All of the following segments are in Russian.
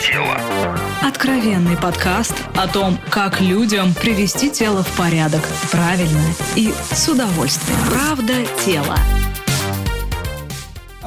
тело». Откровенный подкаст о том, как людям привести тело в порядок правильно и с удовольствием. Правда тело.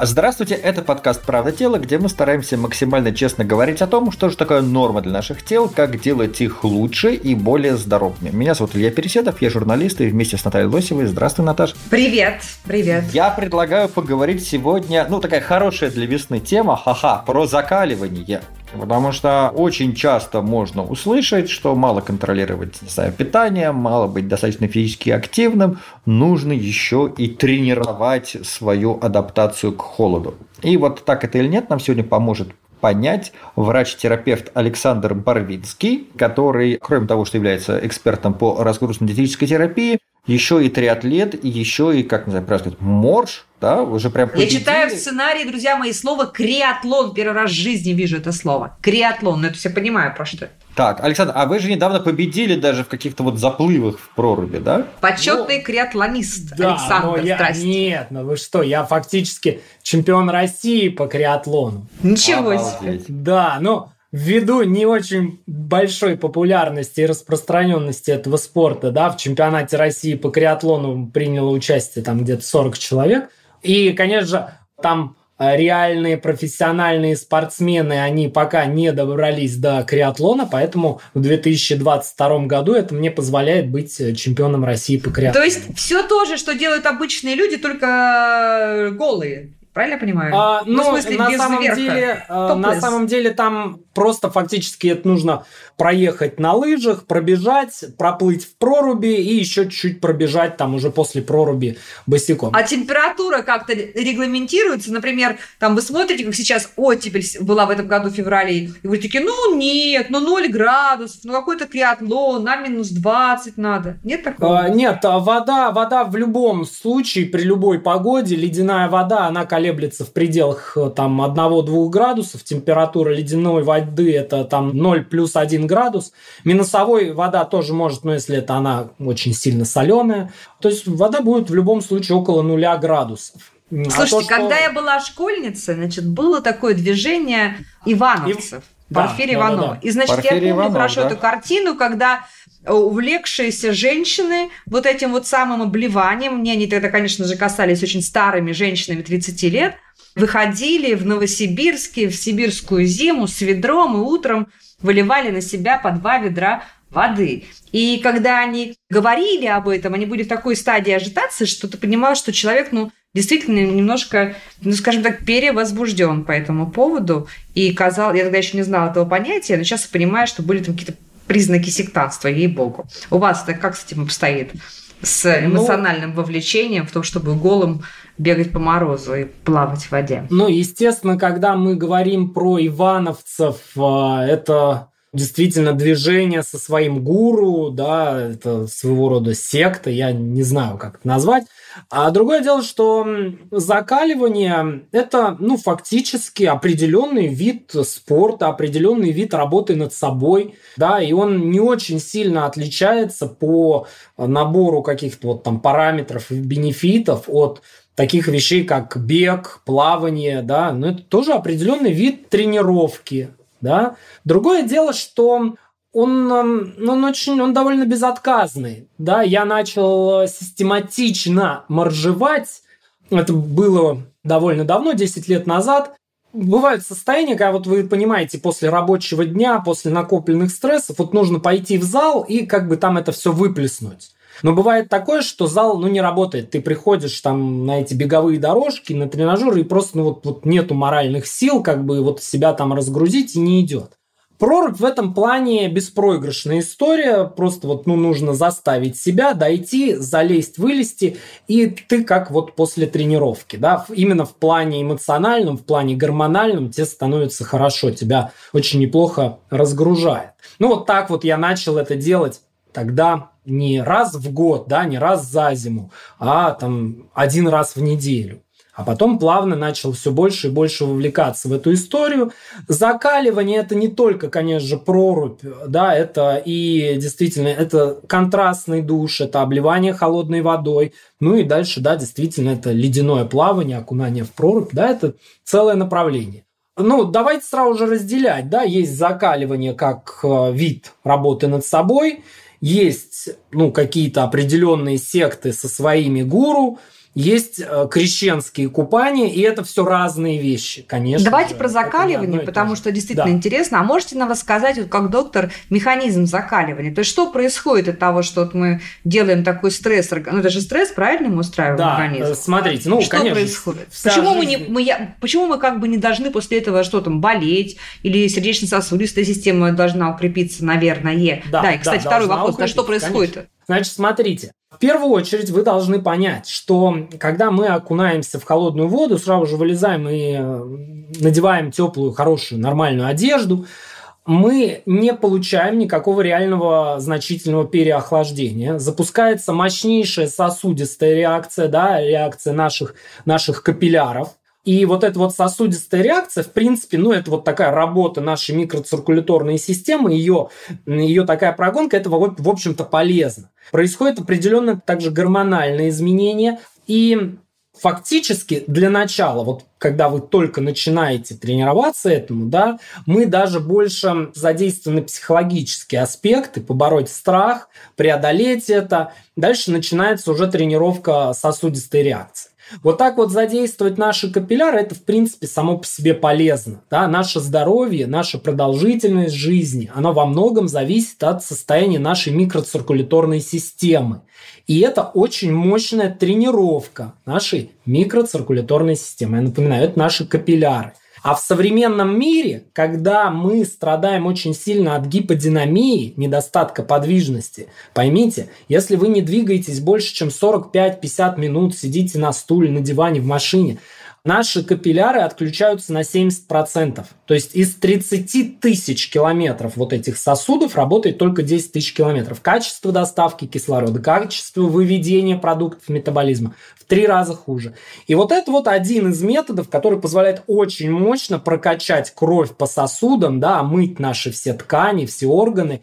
Здравствуйте, это подкаст «Правда тела», где мы стараемся максимально честно говорить о том, что же такое норма для наших тел, как делать их лучше и более здоровыми. Меня зовут Илья Переседов, я журналист и вместе с Натальей Лосевой. Здравствуй, Наташ. Привет, привет. Я предлагаю поговорить сегодня, ну, такая хорошая для весны тема, ха-ха, про закаливание. Потому что очень часто можно услышать, что мало контролировать знаю, питание, мало быть достаточно физически активным, нужно еще и тренировать свою адаптацию к холоду. И вот так это или нет, нам сегодня поможет понять врач-терапевт Александр Барвинский, который, кроме того, что является экспертом по разгрузно-диетической терапии, еще и триатлет, и еще и, как называется, морж, да, уже прям победили. Я читаю в сценарии, друзья мои, слово креатлон. Первый раз в жизни вижу это слово. Креатлон. Ну, это все понимаю, про что. Так, Александр, а вы же недавно победили даже в каких-то вот заплывах в проруби, да? Почетный ну, креатлонист да, Александр, я, здрасте. Нет, ну вы что, я фактически чемпион России по креатлону. Ничего себе. Да, ну, ввиду не очень большой популярности и распространенности этого спорта, да, в чемпионате России по креатлону приняло участие там где-то 40 человек. И, конечно же, там э, реальные профессиональные спортсмены, они пока не добрались до креатлона, поэтому в 2022 году это мне позволяет быть э, чемпионом России по креатлону. То есть все то же, что делают обычные люди, только голые. Правильно я понимаю? А, ну, ну, в смысле, на самом верха. деле, э, на самом деле там просто фактически это нужно проехать на лыжах, пробежать, проплыть в проруби и еще чуть-чуть пробежать там уже после проруби босиком. А температура как-то регламентируется? Например, там вы смотрите, как сейчас оттепель была в этом году в феврале, и вы такие, ну нет, ну 0 градусов, ну какой-то триатлон, на минус 20 надо. Нет такого? А, нет, а вода, вода в любом случае, при любой погоде, ледяная вода, она колеблется в пределах э, там 1-2 градусов, температура ледяной воды это там 0 плюс 1 градус. Минусовой вода тоже может, но если это она очень сильно соленая. То есть вода будет в любом случае около нуля градусов. Слушайте, а то, что... когда я была школьницей, значит, было такое движение ивановцев. И... Порфирия да, Иванова. Да, да, да. И, значит, Порфирия я помню Иванов, хорошо да. эту картину, когда увлекшиеся женщины вот этим вот самым обливанием, мне они тогда, конечно же, касались очень старыми женщинами 30 лет, выходили в Новосибирске в сибирскую зиму с ведром и утром выливали на себя по два ведра воды. И когда они говорили об этом, они были в такой стадии ажитации, что ты понимал, что человек, ну, действительно немножко, ну, скажем так, перевозбужден по этому поводу. И казал, я тогда еще не знала этого понятия, но сейчас понимаю, что были там какие-то признаки сектанства, ей-богу. У вас это как с этим обстоит? С ну, эмоциональным ну, вовлечением в том, чтобы голым бегать по морозу и плавать в воде. Ну, естественно, когда мы говорим про ивановцев, а, это действительно движение со своим гуру, да, это своего рода секта, я не знаю, как это назвать. А другое дело, что закаливание – это, ну, фактически определенный вид спорта, определенный вид работы над собой, да, и он не очень сильно отличается по набору каких-то вот там параметров и бенефитов от таких вещей, как бег, плавание, да, но это тоже определенный вид тренировки, да. Другое дело, что он, эм, он очень, он довольно безотказный, да. Я начал систематично моржевать, это было довольно давно, 10 лет назад. Бывают состояния, когда вот вы понимаете, после рабочего дня, после накопленных стрессов, вот нужно пойти в зал и как бы там это все выплеснуть. Но бывает такое, что зал ну, не работает. Ты приходишь там на эти беговые дорожки, на тренажеры, и просто ну, вот, вот нету моральных сил как бы вот себя там разгрузить и не идет. Прорубь в этом плане беспроигрышная история. Просто вот ну, нужно заставить себя дойти, залезть, вылезти. И ты как вот после тренировки. Да? Именно в плане эмоциональном, в плане гормональном тебе становится хорошо. Тебя очень неплохо разгружает. Ну вот так вот я начал это делать тогда не раз в год, да, не раз за зиму, а там один раз в неделю. А потом плавно начал все больше и больше вовлекаться в эту историю. Закаливание это не только, конечно же, прорубь, да, это и действительно это контрастный душ, это обливание холодной водой, ну и дальше, да, действительно это ледяное плавание, окунание в прорубь, да, это целое направление. Ну, давайте сразу же разделять, да, есть закаливание как э, вид работы над собой, есть, ну, какие-то определенные секты со своими гуру, есть э, крещенские купания, и это все разные вещи, конечно. Давайте же. про закаливание, потому что действительно да. интересно. А можете нам рассказать, вот как доктор, механизм закаливания? То есть что происходит от того, что вот мы делаем такой стресс? Ну это же стресс, правильно мы устраиваем да, организм? Э, смотрите, ну что конечно. происходит? Почему мы, не, мы, почему мы как бы не должны после этого что там болеть? Или сердечно-сосудистая система должна укрепиться, наверное? Да, да и, кстати, да, второй вопрос. А что происходит? Конечно. Значит, смотрите, в первую очередь вы должны понять, что когда мы окунаемся в холодную воду, сразу же вылезаем и э, надеваем теплую, хорошую, нормальную одежду, мы не получаем никакого реального значительного переохлаждения. Запускается мощнейшая сосудистая реакция, да, реакция наших, наших капилляров. И вот эта вот сосудистая реакция, в принципе, ну, это вот такая работа нашей микроциркуляторной системы, ее, ее такая прогонка, это, в общем-то, полезно. Происходит определенное также гормональное изменение, и фактически для начала, вот когда вы только начинаете тренироваться этому, да, мы даже больше задействованы психологические аспекты, побороть страх, преодолеть это. Дальше начинается уже тренировка сосудистой реакции. Вот так вот задействовать наши капилляры, это, в принципе, само по себе полезно. Да? Наше здоровье, наша продолжительность жизни, оно во многом зависит от состояния нашей микроциркуляторной системы. И это очень мощная тренировка нашей микроциркуляторной системы. Я напоминаю, это наши капилляры. А в современном мире, когда мы страдаем очень сильно от гиподинамии, недостатка подвижности, поймите, если вы не двигаетесь больше, чем 45-50 минут, сидите на стуле, на диване, в машине, наши капилляры отключаются на 70%. То есть из 30 тысяч километров вот этих сосудов работает только 10 тысяч километров. Качество доставки кислорода, качество выведения продуктов метаболизма в три раза хуже. И вот это вот один из методов, который позволяет очень мощно прокачать кровь по сосудам, да, мыть наши все ткани, все органы.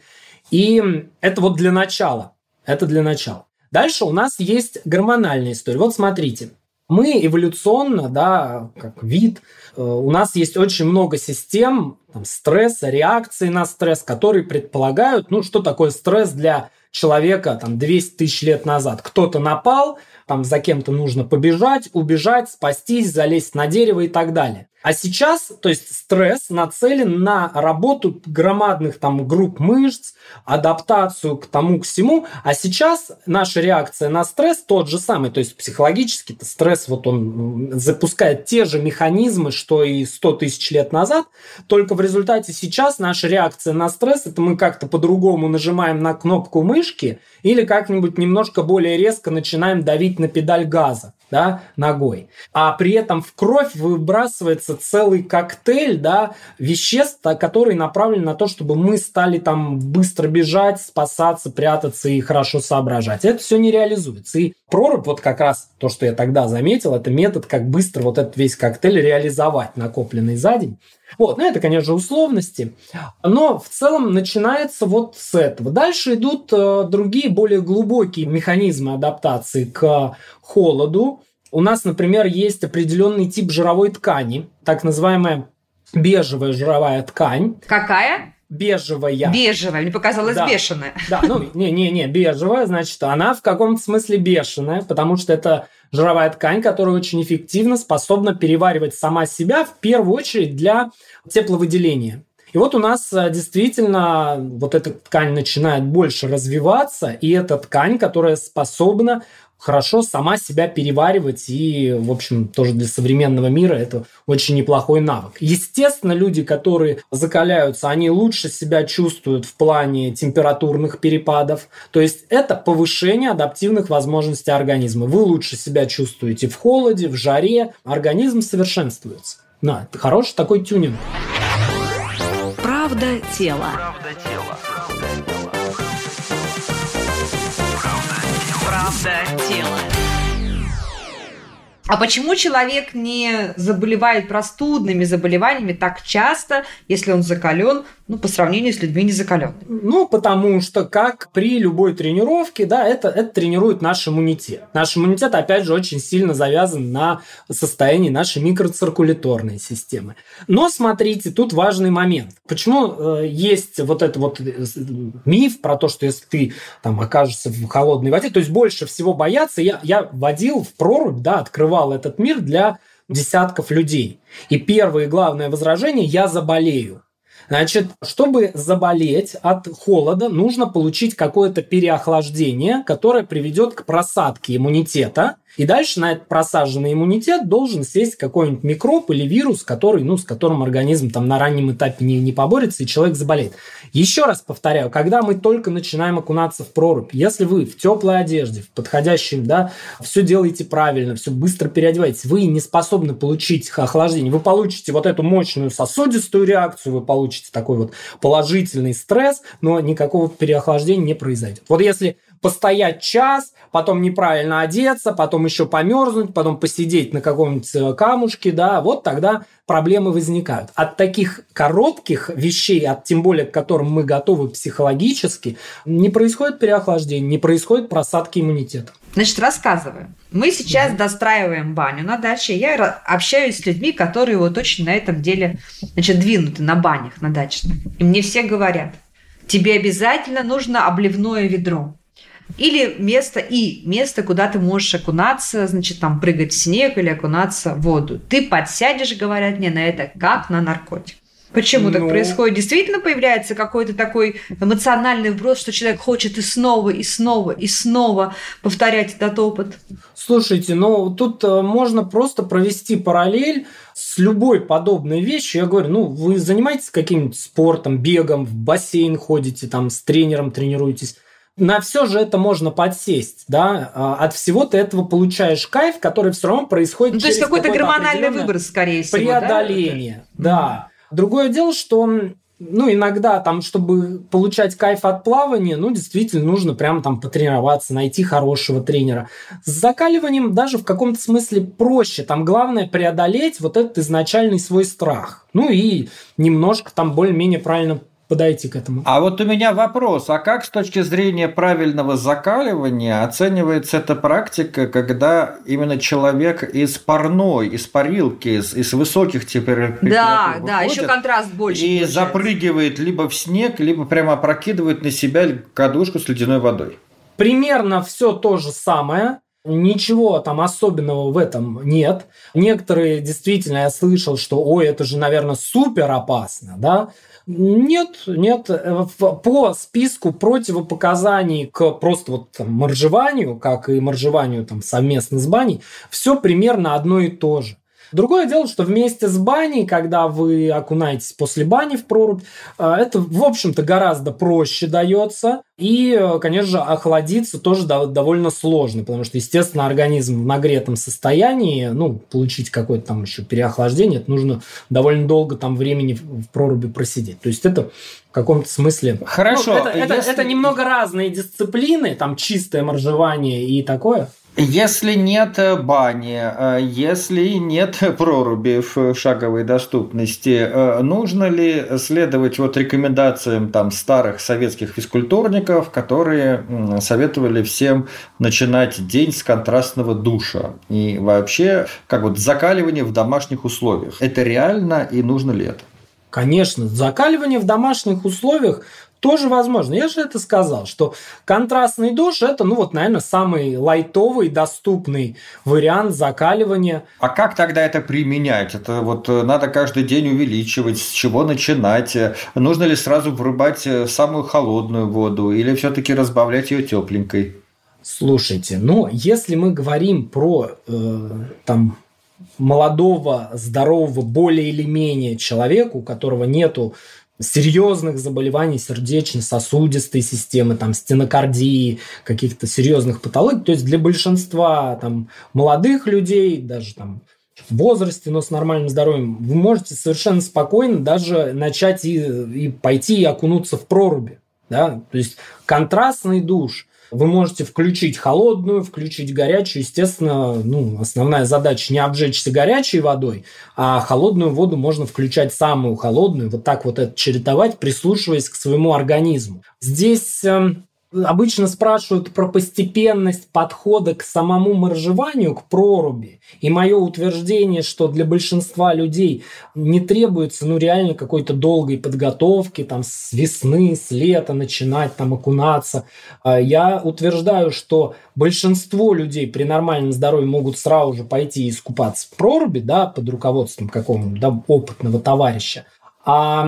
И это вот для начала. Это для начала. Дальше у нас есть гормональная история. Вот смотрите, мы эволюционно, да, как вид, э, у нас есть очень много систем там, стресса, реакции на стресс, которые предполагают, ну, что такое стресс для человека там 200 тысяч лет назад. Кто-то напал, там за кем-то нужно побежать, убежать, спастись, залезть на дерево и так далее. А сейчас, то есть стресс нацелен на работу громадных там групп мышц, адаптацию к тому, к всему. А сейчас наша реакция на стресс тот же самый. То есть психологически -то стресс вот он запускает те же механизмы, что и 100 тысяч лет назад. Только в результате сейчас наша реакция на стресс, это мы как-то по-другому нажимаем на кнопку мышки или как-нибудь немножко более резко начинаем давить на педаль газа да, ногой. А при этом в кровь выбрасывается целый коктейль да, веществ, которые направлены на то, чтобы мы стали там быстро бежать, спасаться, прятаться и хорошо соображать. Это все не реализуется. И прорубь, вот как раз то, что я тогда заметил, это метод, как быстро вот этот весь коктейль реализовать, накопленный за день. Вот, ну это, конечно, условности. Но в целом начинается вот с этого. Дальше идут э, другие, более глубокие механизмы адаптации к холоду. У нас, например, есть определенный тип жировой ткани, так называемая бежевая жировая ткань. Какая? Бежевая. Бежевая, мне показалось да. бешеная. Да, ну, не-не-не, бежевая, значит, она в каком-то смысле бешеная, потому что это жировая ткань, которая очень эффективно способна переваривать сама себя, в первую очередь для тепловыделения. И вот у нас э, действительно вот эта ткань начинает больше развиваться, и эта ткань, которая способна хорошо сама себя переваривать, и, в общем, тоже для современного мира это очень неплохой навык. Естественно, люди, которые закаляются, они лучше себя чувствуют в плане температурных перепадов, то есть это повышение адаптивных возможностей организма. Вы лучше себя чувствуете в холоде, в жаре, организм совершенствуется. На, это хороший такой тюнинг. Правда тела. Правда тела. Правда тела. А почему человек не заболевает простудными заболеваниями так часто, если он закален, ну, по сравнению с людьми незакаленными? Ну, потому что, как при любой тренировке, да, это, это тренирует наш иммунитет. Наш иммунитет, опять же, очень сильно завязан на состоянии нашей микроциркуляторной системы. Но смотрите, тут важный момент. Почему э, есть вот этот вот э, миф про то, что если ты там окажешься в холодной воде, то есть больше всего бояться, я, я водил в прорубь, да, открывал этот мир для десятков людей. И первое и главное возражение – я заболею. Значит, чтобы заболеть от холода, нужно получить какое-то переохлаждение, которое приведет к просадке иммунитета и дальше на этот просаженный иммунитет должен сесть какой-нибудь микроб или вирус, который, ну, с которым организм там на раннем этапе не, не поборется, и человек заболеет. Еще раз повторяю, когда мы только начинаем окунаться в прорубь, если вы в теплой одежде, в подходящем, да, все делаете правильно, все быстро переодеваетесь, вы не способны получить охлаждение, вы получите вот эту мощную сосудистую реакцию, вы получите такой вот положительный стресс, но никакого переохлаждения не произойдет. Вот если постоять час, потом неправильно одеться, потом еще померзнуть, потом посидеть на каком-нибудь э, камушке, да, вот тогда проблемы возникают. От таких коротких вещей, от тем более к которым мы готовы психологически, не происходит переохлаждение, не происходит просадки иммунитета. Значит, рассказываю. Мы сейчас да. достраиваем баню на даче. Я общаюсь с людьми, которые вот очень на этом деле значит, двинуты на банях на дачных. И мне все говорят, тебе обязательно нужно обливное ведро. Или место и место, куда ты можешь окунаться, значит, там прыгать в снег или окунаться в воду. Ты подсядешь, говорят мне, на это как на наркотик. Почему ну... так происходит? Действительно появляется какой-то такой эмоциональный вброс, что человек хочет и снова, и снова, и снова повторять этот опыт? Слушайте, ну тут э, можно просто провести параллель с любой подобной вещью. Я говорю, ну вы занимаетесь каким-нибудь спортом, бегом, в бассейн ходите, там с тренером тренируетесь на все же это можно подсесть, да, а, от всего ты этого получаешь кайф, который все равно происходит ну, то есть какой-то гормональный выброс, скорее всего, преодоление, да. да. Другое дело, что ну, иногда там, чтобы получать кайф от плавания, ну, действительно нужно прямо там потренироваться, найти хорошего тренера. С закаливанием даже в каком-то смысле проще. Там главное преодолеть вот этот изначальный свой страх. Ну и немножко там более-менее правильно подойти к этому. А вот у меня вопрос, а как с точки зрения правильного закаливания оценивается эта практика, когда именно человек из парной, из парилки, из, из высоких температур Да, выходит, да, еще контраст больше. И получается. запрыгивает либо в снег, либо прямо опрокидывает на себя кадушку с ледяной водой. Примерно все то же самое. Ничего там особенного в этом нет. Некоторые действительно я слышал, что ой, это же, наверное, супер опасно, да. Нет, нет. По списку противопоказаний к просто вот там, моржеванию, как и моржеванию там, совместно с баней, все примерно одно и то же. Другое дело, что вместе с баней, когда вы окунаетесь после бани в прорубь, э, это, в общем-то, гораздо проще дается. И, э, конечно же, охладиться тоже довольно сложно, потому что, естественно, организм в нагретом состоянии, ну, получить какое-то там еще переохлаждение, это нужно довольно долго там времени в проруби просидеть. То есть это в каком-то смысле... Хорошо. Ну, это, если... это, это немного разные дисциплины, там чистое моржевание и такое. Если нет э, бани, э, если нет проруби в шаговой доступности, э, нужно ли следовать вот рекомендациям там старых советских физкультурников, которые советовали всем начинать день с контрастного душа и вообще как вот закаливание в домашних условиях? Это реально и нужно ли это? Конечно, закаливание в домашних условиях тоже возможно. Я же это сказал, что контрастный душ – это, ну вот, наверное, самый лайтовый, доступный вариант закаливания. А как тогда это применять? Это вот э, надо каждый день увеличивать, с чего начинать? Нужно ли сразу врубать э, самую холодную воду или все-таки разбавлять ее тепленькой? Слушайте, ну, если мы говорим про э, там молодого, здорового, более или менее человека, у которого нету серьезных заболеваний сердечно-сосудистой системы, там, стенокардии, каких-то серьезных патологий. То есть для большинства там, молодых людей, даже там, в возрасте, но с нормальным здоровьем, вы можете совершенно спокойно даже начать и, и пойти и окунуться в проруби. Да? То есть контрастный душ Вы можете включить холодную, включить горячую. Естественно, ну, основная задача не обжечься горячей водой, а холодную воду можно включать самую холодную, вот так вот это чередовать, прислушиваясь к своему организму. Здесь эм, Обычно спрашивают про постепенность подхода к самому моржеванию, к проруби. И мое утверждение, что для большинства людей не требуется ну, реально какой-то долгой подготовки, там, с весны, с лета начинать там окунаться. А я утверждаю, что большинство людей при нормальном здоровье могут сразу же пойти искупаться в проруби, да, под руководством какого-нибудь да, опытного товарища. А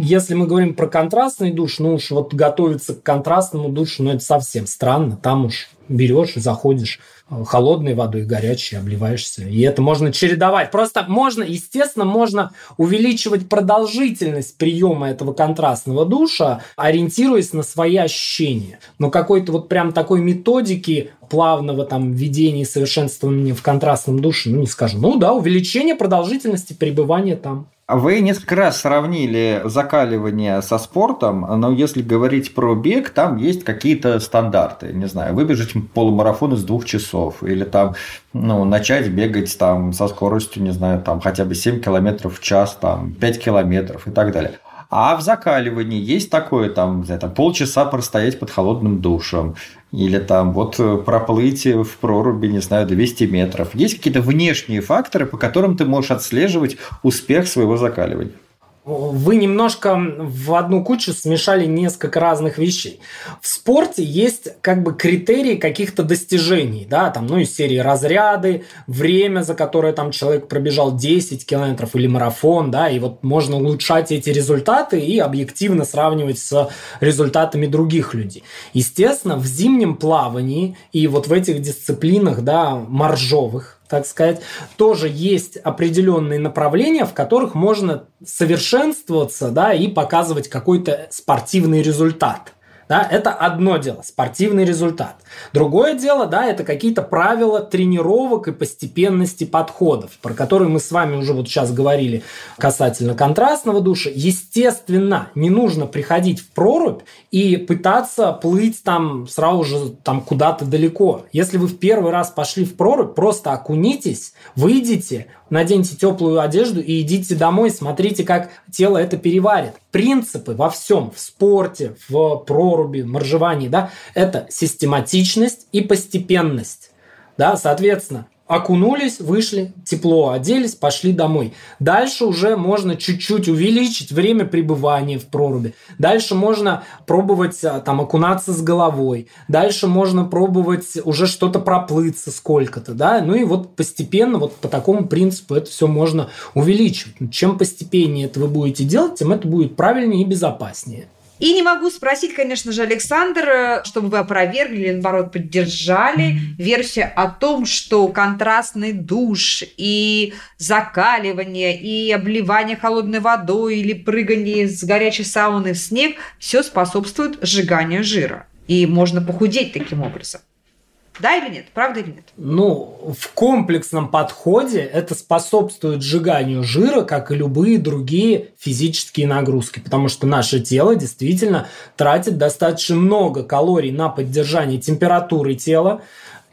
если мы говорим про контрастный душ, ну уж вот готовиться к контрастному душу, ну это совсем странно. Там уж берешь заходишь э, холодной водой, горячей, обливаешься. И это можно чередовать. Просто можно, естественно, можно увеличивать продолжительность приема этого контрастного душа, ориентируясь на свои ощущения. Но какой-то вот прям такой методики плавного там введения и совершенствования в контрастном душе, ну не скажем. Ну да, увеличение продолжительности пребывания там. Вы несколько раз сравнили закаливание со спортом, но если говорить про бег, там есть какие-то стандарты. Не знаю, выбежать полумарафон из двух часов или там ну, начать бегать там со скоростью, не знаю, там хотя бы 7 километров в час, там 5 километров и так далее. А в закаливании есть такое, там, там полчаса простоять под холодным душем, или там вот проплыть в проруби, не знаю, 200 метров. Есть какие-то внешние факторы, по которым ты можешь отслеживать успех своего закаливания? Вы немножко в одну кучу смешали несколько разных вещей. В спорте есть как бы критерии каких-то достижений, да, там, ну, из серии разряды, время, за которое там человек пробежал 10 километров или марафон, да, и вот можно улучшать эти результаты и объективно сравнивать с результатами других людей. Естественно, в зимнем плавании и вот в этих дисциплинах, да, моржовых, так сказать, тоже есть определенные направления, в которых можно совершенствоваться да, и показывать какой-то спортивный результат. Да, это одно дело, спортивный результат. Другое дело, да, это какие-то правила тренировок и постепенности подходов, про которые мы с вами уже вот сейчас говорили касательно контрастного душа. Естественно, не нужно приходить в прорубь и пытаться плыть там сразу же там куда-то далеко. Если вы в первый раз пошли в прорубь, просто окунитесь, выйдите, наденьте теплую одежду и идите домой, смотрите, как тело это переварит. Принципы во всем, в спорте, в проруби, моржевании, да, это систематичность и постепенность. Да, соответственно, окунулись, вышли, тепло оделись, пошли домой. Дальше уже можно чуть-чуть увеличить время пребывания в проруби. Дальше можно пробовать а, там окунаться с головой. Дальше можно пробовать уже что-то проплыться сколько-то, да. Ну и вот постепенно вот по такому принципу это все можно увеличивать. Чем постепеннее это вы будете делать, тем это будет правильнее и безопаснее. И не могу спросить, конечно же, Александр, э, чтобы вы опровергли или, наоборот, поддержали версию о том, что контрастный душ и закаливание, и обливание холодной водой или прыгание с горячей сауны в снег все способствует сжиганию жира. И можно похудеть таким образом. Да или нет? Правда или нет? Ну, в комплексном подходе это способствует сжиганию жира, как и любые другие физические нагрузки, потому что наше тело действительно тратит достаточно много калорий на поддержание температуры тела,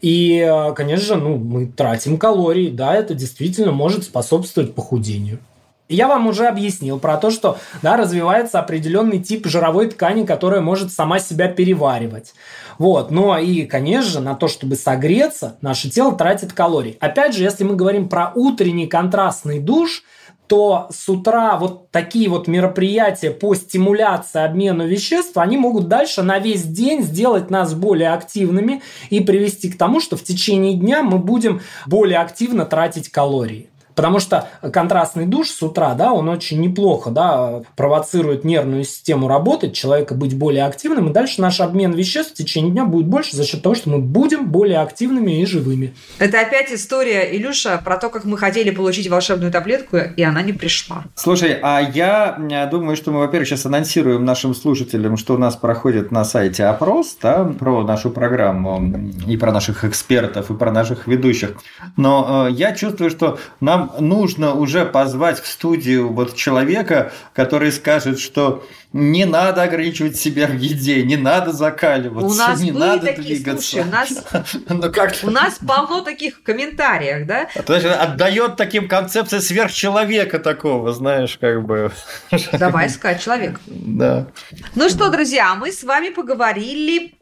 и, конечно же, ну, мы тратим калории, да, это действительно может способствовать похудению. Я вам уже объяснил про то, что да, развивается определенный тип жировой ткани, которая может сама себя переваривать. Вот. Но и, конечно же, на то, чтобы согреться, наше тело тратит калорий. Опять же, если мы говорим про утренний контрастный душ, то с утра вот такие вот мероприятия по стимуляции обмена веществ, они могут дальше на весь день сделать нас более активными и привести к тому, что в течение дня мы будем более активно тратить калории. Потому что контрастный душ с утра, да, он очень неплохо, да, провоцирует нервную систему работать, человека быть более активным, и дальше наш обмен веществ в течение дня будет больше за счет того, что мы будем более активными и живыми. Это опять история, Илюша, про то, как мы хотели получить волшебную таблетку, и она не пришла. Слушай, а я думаю, что мы, во-первых, сейчас анонсируем нашим слушателям, что у нас проходит на сайте опрос, да, про нашу программу и про наших экспертов, и про наших ведущих. Но э, я чувствую, что нам нам нужно уже позвать в студию вот человека, который скажет, что не надо ограничивать себя в еде, не надо закаливаться, у нас не надо такие, двигаться. Слушай, у нас, ну, как... у нас полно таких в комментариях, да? То есть отдает таким концепции сверхчеловека такого, знаешь, как бы. Давай искать человек. Да. Ну что, друзья, мы с вами поговорили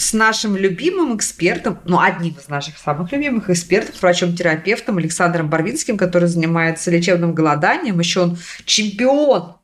с нашим любимым экспертом, ну, одним из наших самых любимых экспертов, врачом-терапевтом Александром Барвинским, который занимается лечебным голоданием. Еще он чемпион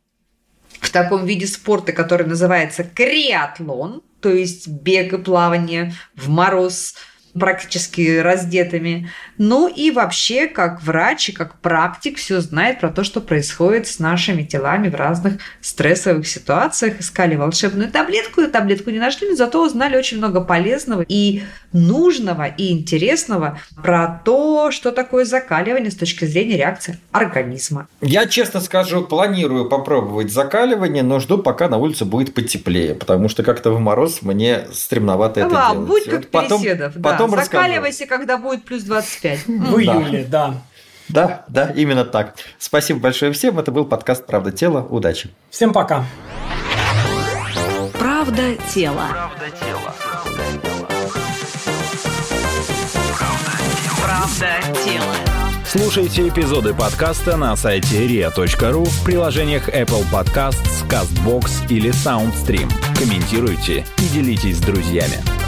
в таком виде спорта, который называется креатлон, то есть бег и плавание в мороз практически раздетыми. Ну и вообще, как врач и как практик, все знает про то, что происходит с нашими телами в разных стрессовых ситуациях. Искали волшебную таблетку, и таблетку не нашли, но зато узнали очень много полезного и нужного, и интересного про то, что такое закаливание с точки зрения реакции организма. Я, честно скажу, планирую попробовать закаливание, но жду, пока на улице будет потеплее, потому что как-то в мороз мне стремновато это да, делать. Будь как вот потом, потом да. Закаливайся, когда будет плюс 25. В июле, да. Да, да, именно так. Спасибо большое всем. Это был подкаст «Правда тела». Удачи. Всем пока. Правда тела. Правда тела. Правда тела. Слушайте эпизоды подкаста на сайте ria.ru в приложениях Apple Podcasts, CastBox или SoundStream. Комментируйте и делитесь с друзьями.